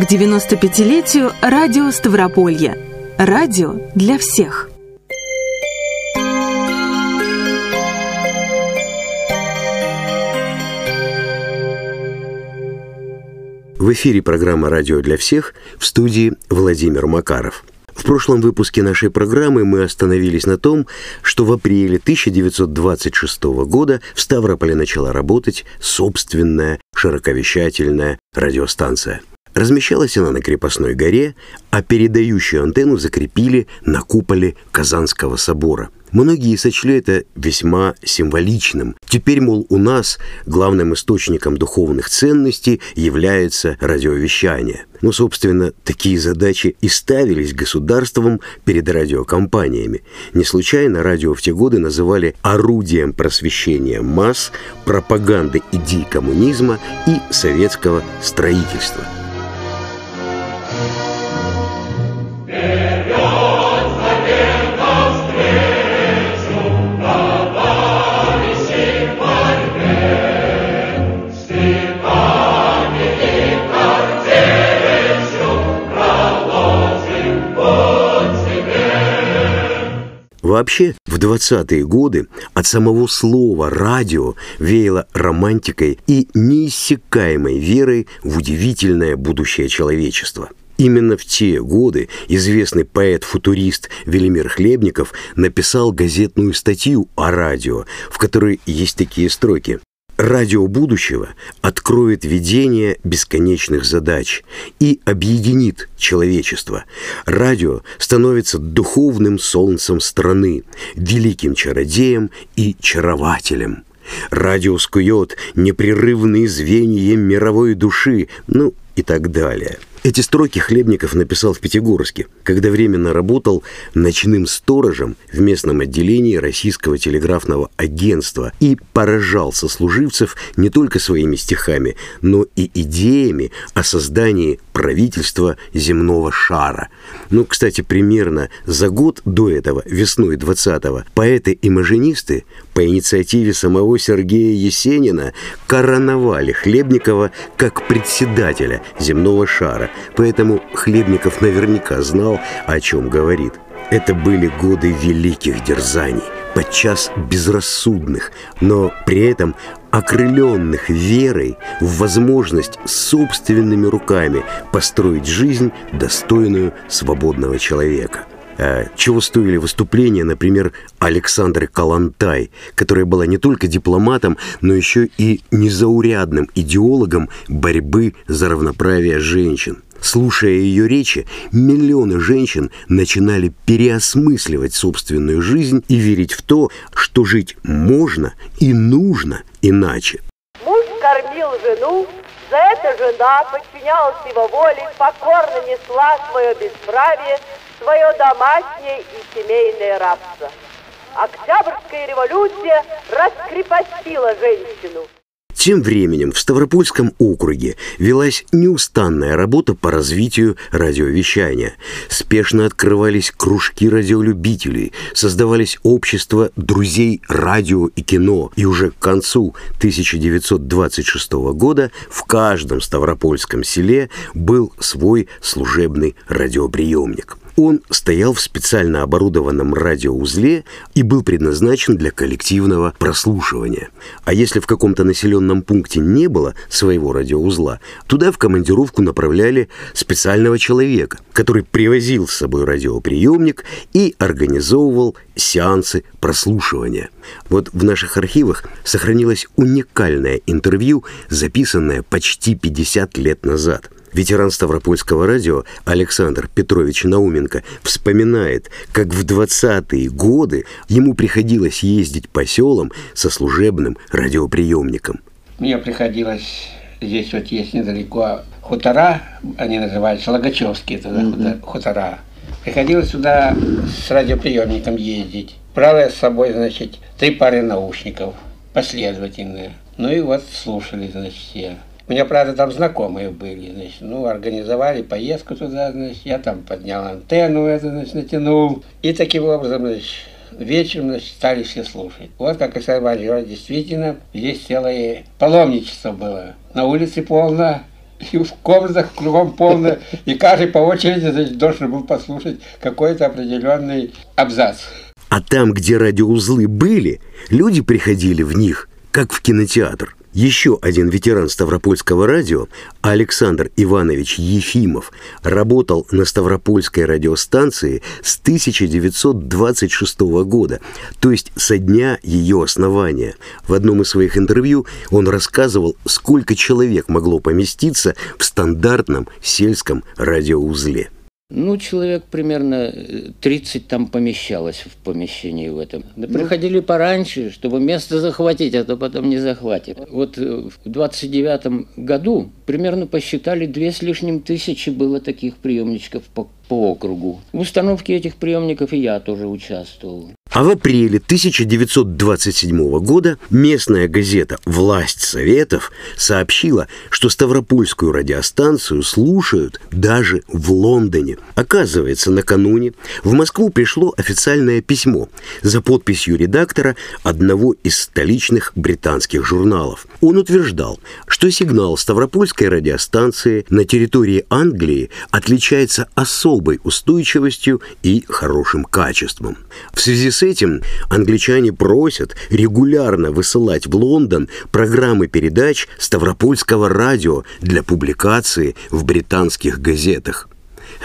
к 95-летию радио Ставрополья. Радио для всех. В эфире программа «Радио для всех» в студии Владимир Макаров. В прошлом выпуске нашей программы мы остановились на том, что в апреле 1926 года в Ставрополе начала работать собственная широковещательная радиостанция. Размещалась она на крепостной горе, а передающую антенну закрепили на куполе Казанского собора – Многие сочли это весьма символичным. Теперь, мол, у нас главным источником духовных ценностей является радиовещание. Ну, собственно, такие задачи и ставились государством перед радиокомпаниями. Не случайно радио в те годы называли орудием просвещения масс, пропаганды идей коммунизма и советского строительства – Вообще, в 20-е годы от самого слова «радио» веяло романтикой и неиссякаемой верой в удивительное будущее человечества. Именно в те годы известный поэт-футурист Велимир Хлебников написал газетную статью о радио, в которой есть такие строки. Радио будущего откроет видение бесконечных задач и объединит человечество. Радио становится духовным солнцем страны, великим чародеем и чарователем. Радио скует непрерывные звенья мировой души, ну и так далее – эти строки Хлебников написал в Пятигорске, когда временно работал ночным сторожем в местном отделении Российского телеграфного агентства и поражал сослуживцев не только своими стихами, но и идеями о создании правительства земного шара. Ну, кстати, примерно за год до этого, весной 20-го, поэты-имажинисты по инициативе самого Сергея Есенина короновали Хлебникова как председателя земного шара, поэтому Хлебников наверняка знал, о чем говорит. Это были годы великих дерзаний, подчас безрассудных, но при этом окрыленных верой в возможность собственными руками построить жизнь, достойную свободного человека. Э, чего стоили выступления, например, Александры Калантай, которая была не только дипломатом, но еще и незаурядным идеологом борьбы за равноправие женщин. Слушая ее речи, миллионы женщин начинали переосмысливать собственную жизнь и верить в то, что жить можно и нужно иначе. Муж кормил жену, за это жена подчинялась его воле, покорно несла свое бесправие, свое домашнее и семейное рабство. Октябрьская революция раскрепостила женщину. Тем временем в Ставропольском округе велась неустанная работа по развитию радиовещания. Спешно открывались кружки радиолюбителей, создавались общества друзей радио и кино, и уже к концу 1926 года в каждом ставропольском селе был свой служебный радиоприемник. Он стоял в специально оборудованном радиоузле и был предназначен для коллективного прослушивания. А если в каком-то населенном пункте не было своего радиоузла, туда в командировку направляли специального человека, который привозил с собой радиоприемник и организовывал сеансы прослушивания. Вот в наших архивах сохранилось уникальное интервью, записанное почти 50 лет назад – Ветеран Ставропольского радио Александр Петрович Науменко вспоминает, как в 20-е годы ему приходилось ездить по селам со служебным радиоприемником. Мне приходилось, здесь вот есть недалеко хутора, они называются Логачевские тогда mm-hmm. хутора. Приходилось сюда с радиоприемником ездить. Брал я с собой, значит, три пары наушников последовательные. Ну и вот слушали, значит, все. У меня, правда, там знакомые были, значит, ну, организовали поездку туда, значит, я там поднял антенну, это, значит, натянул. И таким образом, значит, вечером значит, стали все слушать. Вот как и Иванович действительно, здесь целое паломничество было. На улице полно, и в комнатах кругом полно, и каждый по очереди значит, должен был послушать какой-то определенный абзац. А там, где радиоузлы были, люди приходили в них, как в кинотеатр. Еще один ветеран Ставропольского радио, Александр Иванович Ефимов, работал на Ставропольской радиостанции с 1926 года, то есть со дня ее основания. В одном из своих интервью он рассказывал, сколько человек могло поместиться в стандартном сельском радиоузле. Ну, человек примерно 30 э, там помещалось в помещении в этом. Да ну, приходили пораньше, чтобы место захватить, а то потом не захватит. Вот э, в 29 году примерно посчитали две с лишним тысячи было таких приемничков по, по округу. В установке этих приемников и я тоже участвовал. А в апреле 1927 года местная газета «Власть Советов» сообщила, что Ставропольскую радиостанцию слушают даже в Лондоне. Оказывается, накануне в Москву пришло официальное письмо за подписью редактора одного из столичных британских журналов. Он утверждал, что сигнал Ставропольской радиостанции на территории Англии отличается особой устойчивостью и хорошим качеством. В связи с этим англичане просят регулярно высылать в Лондон программы передач Ставропольского радио для публикации в британских газетах.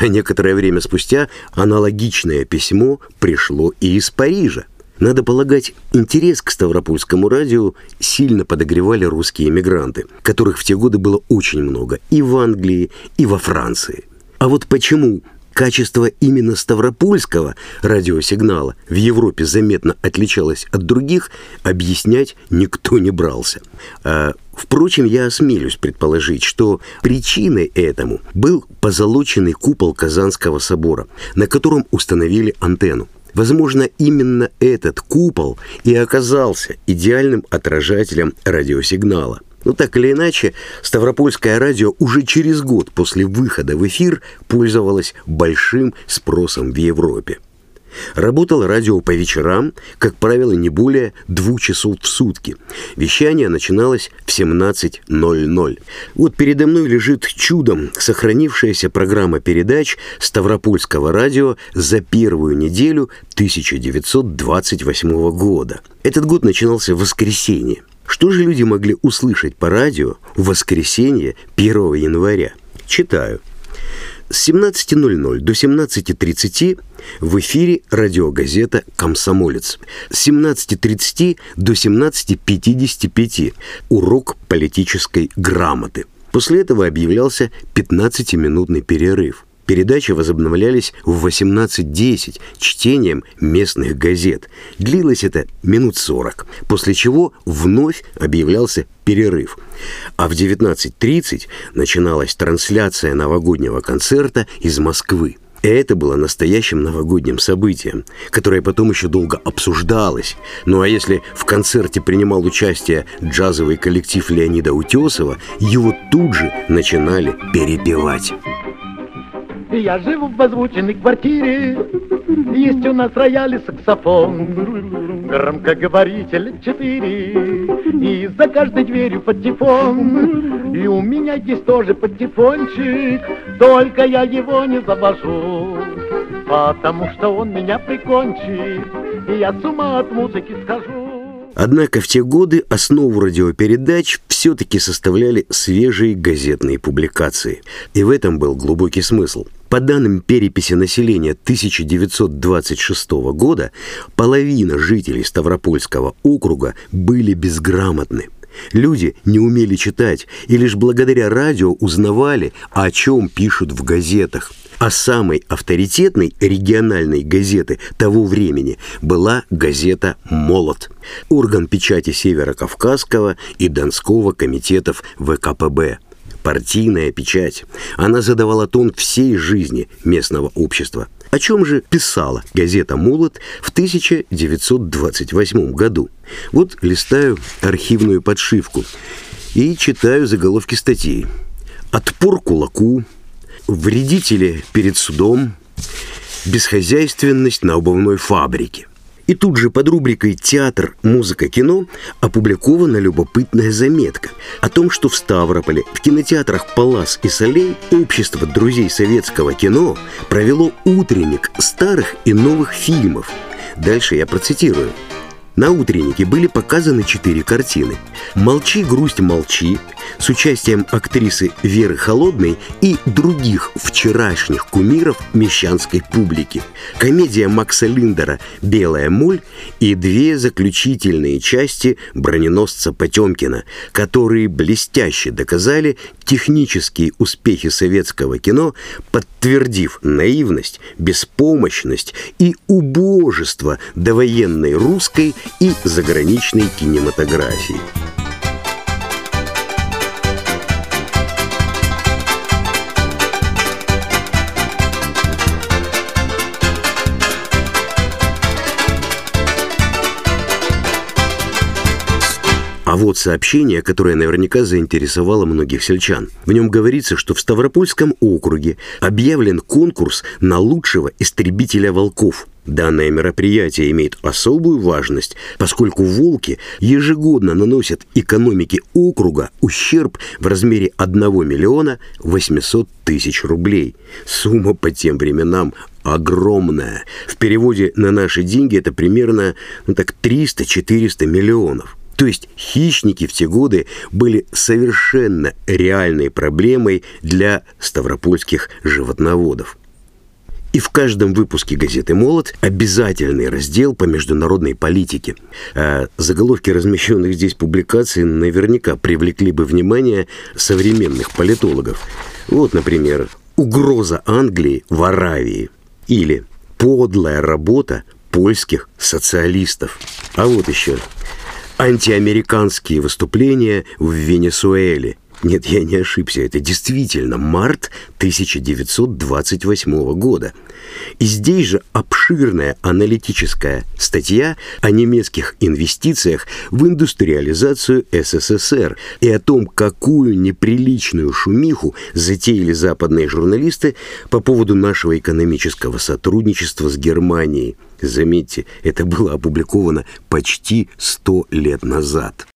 Некоторое время спустя аналогичное письмо пришло и из Парижа. Надо полагать, интерес к Ставропольскому радио сильно подогревали русские эмигранты, которых в те годы было очень много и в Англии, и во Франции. А вот почему Качество именно Ставропольского радиосигнала в Европе заметно отличалось от других, объяснять никто не брался. А, впрочем, я осмелюсь предположить, что причиной этому был позолоченный купол Казанского собора, на котором установили антенну. Возможно, именно этот купол и оказался идеальным отражателем радиосигнала. Но так или иначе, Ставропольское радио уже через год после выхода в эфир пользовалось большим спросом в Европе. Работало радио по вечерам, как правило, не более двух часов в сутки. Вещание начиналось в 17.00. Вот передо мной лежит чудом сохранившаяся программа передач Ставропольского радио за первую неделю 1928 года. Этот год начинался в воскресенье. Что же люди могли услышать по радио в воскресенье 1 января? Читаю. С 17.00 до 17.30 в эфире радиогазета «Комсомолец». С 17.30 до 17.55 урок политической грамоты. После этого объявлялся 15-минутный перерыв. Передачи возобновлялись в 18.10 чтением местных газет. Длилось это минут 40, после чего вновь объявлялся перерыв. А в 19.30 начиналась трансляция новогоднего концерта из Москвы. Это было настоящим новогодним событием, которое потом еще долго обсуждалось. Ну а если в концерте принимал участие джазовый коллектив Леонида Утесова, его тут же начинали перепевать. Я живу в озвученной квартире, есть у нас рояль и саксофон, громкоговоритель четыре, и за каждой дверью патефон. И у меня есть тоже патефончик, только я его не завожу, потому что он меня прикончит, и я с ума от музыки скажу. Однако в те годы основу радиопередач все-таки составляли свежие газетные публикации. И в этом был глубокий смысл. По данным переписи населения 1926 года, половина жителей Ставропольского округа были безграмотны. Люди не умели читать и лишь благодаря радио узнавали, о чем пишут в газетах. А самой авторитетной региональной газеты того времени была газета «Молот», орган печати Северо-Кавказского и Донского комитетов ВКПБ партийная печать. Она задавала тон всей жизни местного общества. О чем же писала газета «Молот» в 1928 году? Вот листаю архивную подшивку и читаю заголовки статьи. «Отпор кулаку», «Вредители перед судом», «Бесхозяйственность на обувной фабрике». И тут же под рубрикой «Театр, музыка, кино» опубликована любопытная заметка о том, что в Ставрополе в кинотеатрах «Палас» и «Солей» общество друзей советского кино провело утренник старых и новых фильмов. Дальше я процитирую. На утреннике были показаны четыре картины. «Молчи, грусть, молчи» с участием актрисы Веры Холодной и других вчерашних кумиров мещанской публики. Комедия Макса Линдера «Белая моль» и две заключительные части броненосца Потемкина, которые блестяще доказали технические успехи советского кино, подтвердив наивность, беспомощность и убожество довоенной русской и заграничной кинематографии. А вот сообщение, которое наверняка заинтересовало многих сельчан. В нем говорится, что в Ставропольском округе объявлен конкурс на лучшего истребителя волков. Данное мероприятие имеет особую важность, поскольку волки ежегодно наносят экономике округа ущерб в размере 1 миллиона 800 тысяч рублей. Сумма по тем временам огромная. В переводе на наши деньги это примерно ну так 300-400 миллионов. То есть хищники в те годы были совершенно реальной проблемой для ставропольских животноводов. И в каждом выпуске газеты «Молот» обязательный раздел по международной политике. А заголовки размещенных здесь публикаций наверняка привлекли бы внимание современных политологов. Вот, например, «Угроза Англии в Аравии» или «Подлая работа польских социалистов». А вот еще антиамериканские выступления в Венесуэле. Нет, я не ошибся, это действительно март 1928 года. И здесь же обширная аналитическая статья о немецких инвестициях в индустриализацию СССР и о том, какую неприличную шумиху затеяли западные журналисты по поводу нашего экономического сотрудничества с Германией. Заметьте, это было опубликовано почти сто лет назад.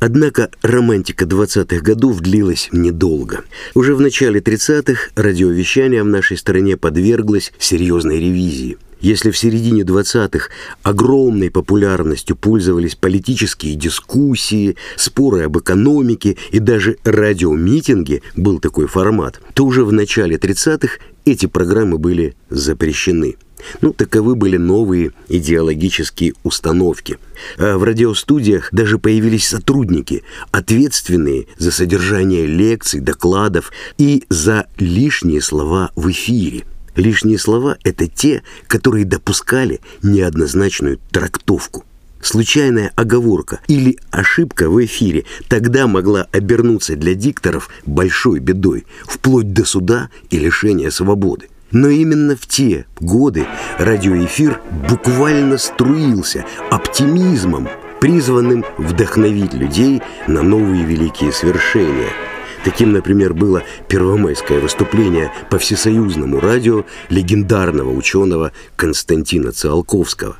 Однако романтика 20-х годов длилась недолго. Уже в начале 30-х радиовещание в нашей стране подверглось серьезной ревизии. Если в середине 20-х огромной популярностью пользовались политические дискуссии, споры об экономике и даже радиомитинги был такой формат, то уже в начале 30-х эти программы были запрещены. Ну, таковы были новые идеологические установки. А в радиостудиях даже появились сотрудники, ответственные за содержание лекций, докладов и за лишние слова в эфире – Лишние слова – это те, которые допускали неоднозначную трактовку. Случайная оговорка или ошибка в эфире тогда могла обернуться для дикторов большой бедой, вплоть до суда и лишения свободы. Но именно в те годы радиоэфир буквально струился оптимизмом, призванным вдохновить людей на новые великие свершения – Таким, например, было первомайское выступление по всесоюзному радио легендарного ученого Константина Циолковского.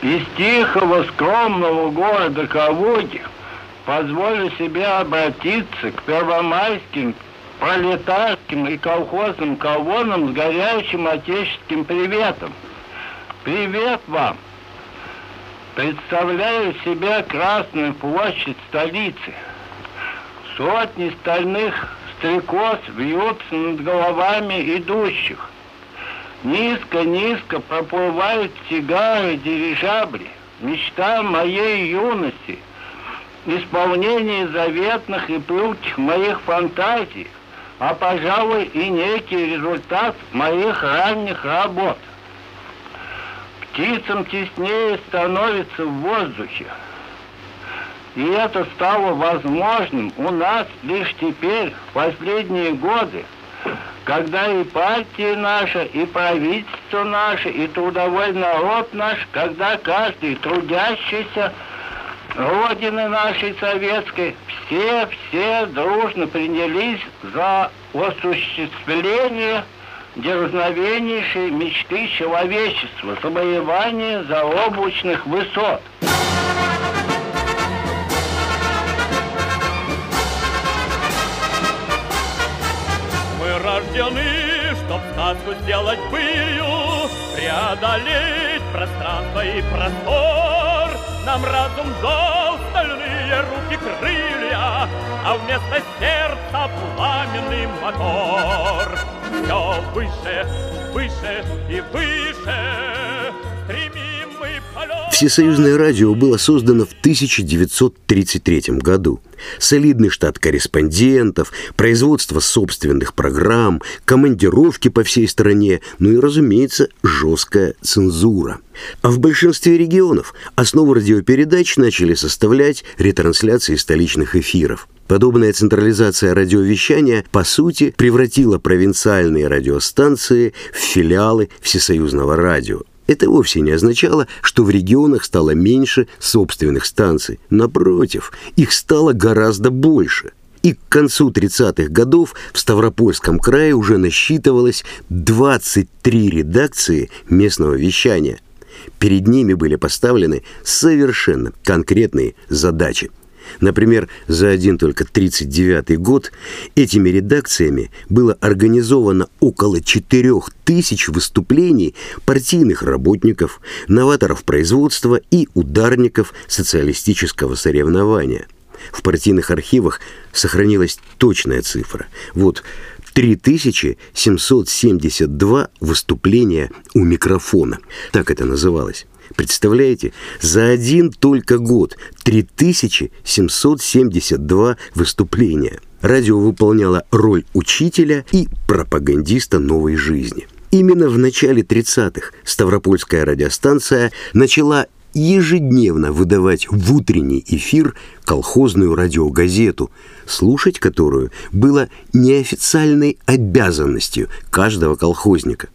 Из тихого, скромного города Калуги позволю себе обратиться к первомайским пролетарским и колхозным колоннам с горящим отеческим приветом. Привет вам! Представляю себе Красную площадь столицы – Сотни стальных стрекоз вьются над головами идущих. Низко-низко проплывают сигары дирижабли. Мечта моей юности, исполнение заветных и пылких моих фантазий, а, пожалуй, и некий результат моих ранних работ. Птицам теснее становится в воздухе. И это стало возможным у нас лишь теперь, в последние годы, когда и партия наша, и правительство наше, и трудовой народ наш, когда каждый трудящийся Родины нашей советской все-все дружно принялись за осуществление дерзновеннейшей мечты человечества, завоевание заоблачных высот. Мы рождены, чтоб сказку сделать былью, преодолеть пространство и простор. Нам разум дал стальные руки крылья, а вместо сердца пламенный мотор. Все выше, выше и выше полет. Всесоюзное радио было создано в 1933 году. Солидный штат корреспондентов, производство собственных программ, командировки по всей стране, ну и, разумеется, жесткая цензура. А в большинстве регионов основу радиопередач начали составлять ретрансляции столичных эфиров. Подобная централизация радиовещания, по сути, превратила провинциальные радиостанции в филиалы всесоюзного радио. Это вовсе не означало, что в регионах стало меньше собственных станций. Напротив, их стало гораздо больше. И к концу 30-х годов в Ставропольском крае уже насчитывалось 23 редакции местного вещания. Перед ними были поставлены совершенно конкретные задачи. Например, за один только 1939 год этими редакциями было организовано около 4000 выступлений партийных работников, новаторов производства и ударников социалистического соревнования. В партийных архивах сохранилась точная цифра. Вот 3772 выступления у микрофона. Так это называлось. Представляете, за один только год 3772 выступления. Радио выполняло роль учителя и пропагандиста новой жизни. Именно в начале 30-х Ставропольская радиостанция начала ежедневно выдавать в утренний эфир колхозную радиогазету, слушать которую было неофициальной обязанностью каждого колхозника.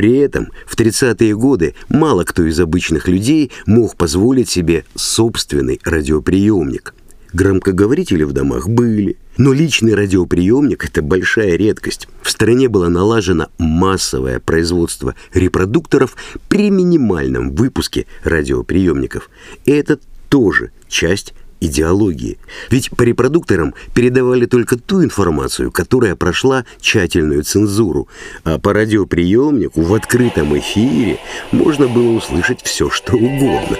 При этом в 30-е годы мало кто из обычных людей мог позволить себе собственный радиоприемник. Громкоговорители в домах были, но личный радиоприемник – это большая редкость. В стране было налажено массовое производство репродукторов при минимальном выпуске радиоприемников. И это тоже часть идеологии. Ведь по репродукторам передавали только ту информацию, которая прошла тщательную цензуру, а по радиоприемнику в открытом эфире можно было услышать все, что угодно.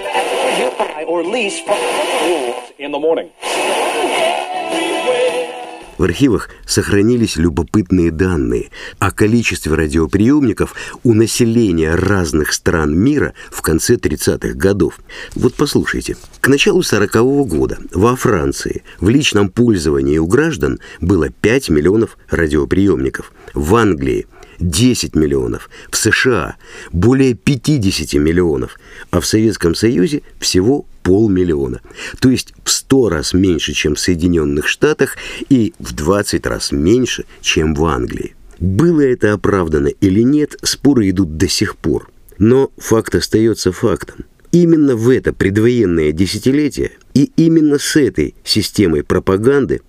В архивах сохранились любопытные данные о количестве радиоприемников у населения разных стран мира в конце 30-х годов. Вот послушайте. К началу 40-го года во Франции в личном пользовании у граждан было 5 миллионов радиоприемников. В Англии 10 миллионов, в США более 50 миллионов, а в Советском Союзе всего полмиллиона. То есть в 100 раз меньше, чем в Соединенных Штатах и в 20 раз меньше, чем в Англии. Было это оправдано или нет, споры идут до сих пор. Но факт остается фактом. Именно в это предвоенное десятилетие и именно с этой системой пропаганды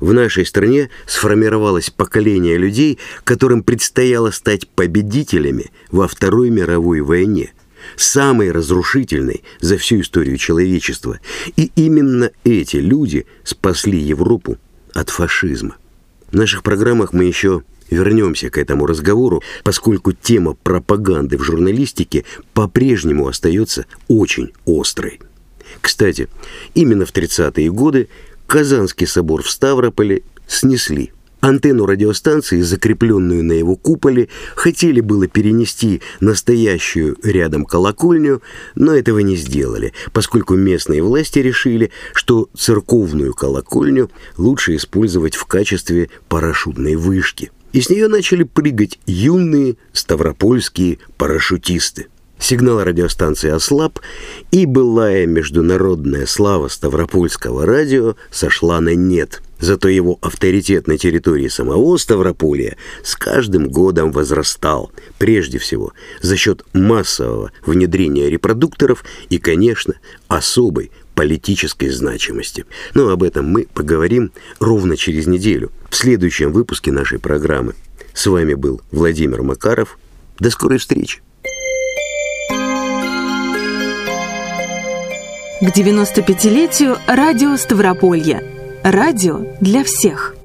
в нашей стране сформировалось поколение людей, которым предстояло стать победителями во Второй мировой войне, самой разрушительной за всю историю человечества. И именно эти люди спасли Европу от фашизма. В наших программах мы еще вернемся к этому разговору, поскольку тема пропаганды в журналистике по-прежнему остается очень острой. Кстати, именно в 30-е годы Казанский собор в Ставрополе снесли. Антенну радиостанции, закрепленную на его куполе, хотели было перенести настоящую рядом колокольню, но этого не сделали, поскольку местные власти решили, что церковную колокольню лучше использовать в качестве парашютной вышки. И с нее начали прыгать юные ставропольские парашютисты. Сигнал радиостанции ослаб, и былая международная слава Ставропольского радио сошла на нет. Зато его авторитет на территории самого Ставрополя с каждым годом возрастал, прежде всего за счет массового внедрения репродукторов и, конечно, особой политической значимости. Но об этом мы поговорим ровно через неделю, в следующем выпуске нашей программы. С вами был Владимир Макаров. До скорой встречи. К 95-летию радио Ставрополья. Радио для всех.